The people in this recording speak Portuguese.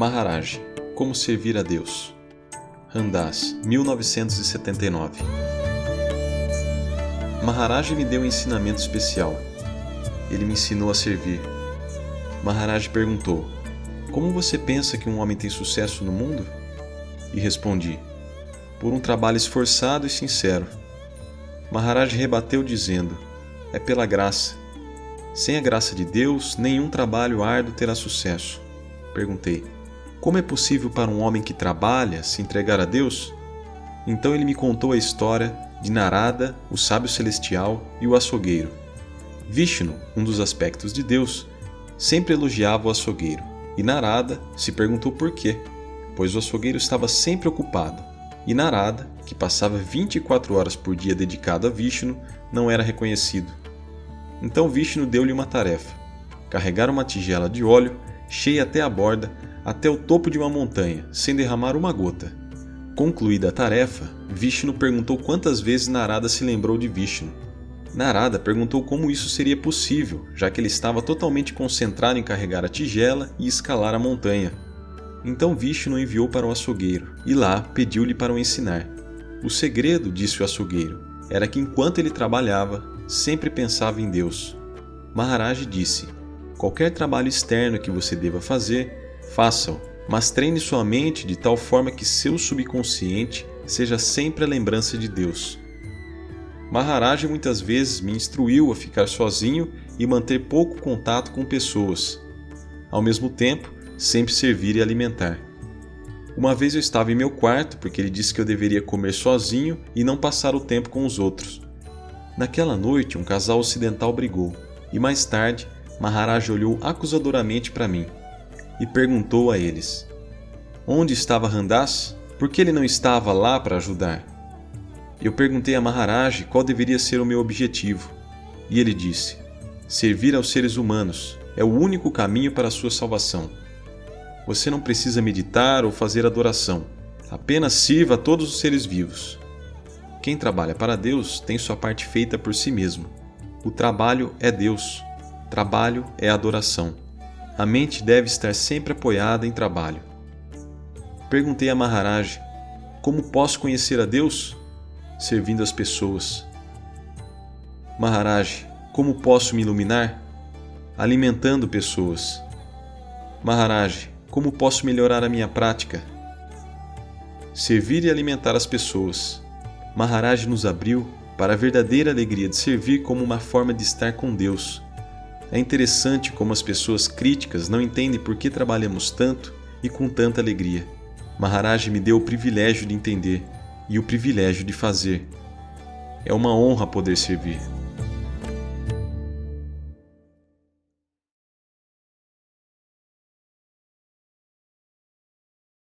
Maharaj, Como Servir a Deus. Randas, 1979. Maharaj me deu um ensinamento especial. Ele me ensinou a servir. Maharaj perguntou: Como você pensa que um homem tem sucesso no mundo? E respondi: Por um trabalho esforçado e sincero. Maharaj rebateu dizendo: É pela graça. Sem a graça de Deus, nenhum trabalho árduo terá sucesso. Perguntei: Como é possível para um homem que trabalha se entregar a Deus? Então ele me contou a história de Narada, o sábio celestial e o açougueiro. Vishnu, um dos aspectos de Deus, sempre elogiava o açougueiro, e Narada se perguntou por quê, pois o açougueiro estava sempre ocupado, e Narada, que passava 24 horas por dia dedicado a Vishnu, não era reconhecido. Então Vishnu deu-lhe uma tarefa: carregar uma tigela de óleo cheia até a borda, até o topo de uma montanha, sem derramar uma gota. Concluída a tarefa, Vishnu perguntou quantas vezes Narada se lembrou de Vishnu. Narada perguntou como isso seria possível, já que ele estava totalmente concentrado em carregar a tigela e escalar a montanha. Então Vishnu enviou para o açougueiro e lá pediu-lhe para o ensinar. O segredo, disse o açougueiro, era que enquanto ele trabalhava, sempre pensava em Deus. Maharaj disse: Qualquer trabalho externo que você deva fazer, faça-o, mas treine sua mente de tal forma que seu subconsciente seja sempre a lembrança de Deus. Maharaj muitas vezes me instruiu a ficar sozinho e manter pouco contato com pessoas. Ao mesmo tempo, sempre servir e alimentar. Uma vez eu estava em meu quarto porque ele disse que eu deveria comer sozinho e não passar o tempo com os outros. Naquela noite, um casal ocidental brigou e mais tarde Maharaj olhou acusadoramente para mim e perguntou a eles: Onde estava Randas? Por que ele não estava lá para ajudar? Eu perguntei a Maharaj qual deveria ser o meu objetivo, e ele disse: Servir aos seres humanos é o único caminho para a sua salvação. Você não precisa meditar ou fazer adoração, apenas sirva a todos os seres vivos. Quem trabalha para Deus tem sua parte feita por si mesmo. O trabalho é Deus. Trabalho é adoração. A mente deve estar sempre apoiada em trabalho. Perguntei a Maharaj: Como posso conhecer a Deus? Servindo as pessoas. Maharaj: Como posso me iluminar? Alimentando pessoas. Maharaj: Como posso melhorar a minha prática? Servir e alimentar as pessoas. Maharaj nos abriu para a verdadeira alegria de servir como uma forma de estar com Deus é interessante como as pessoas críticas não entendem por que trabalhamos tanto e com tanta alegria. Maharaj me deu o privilégio de entender e o privilégio de fazer. É uma honra poder servir.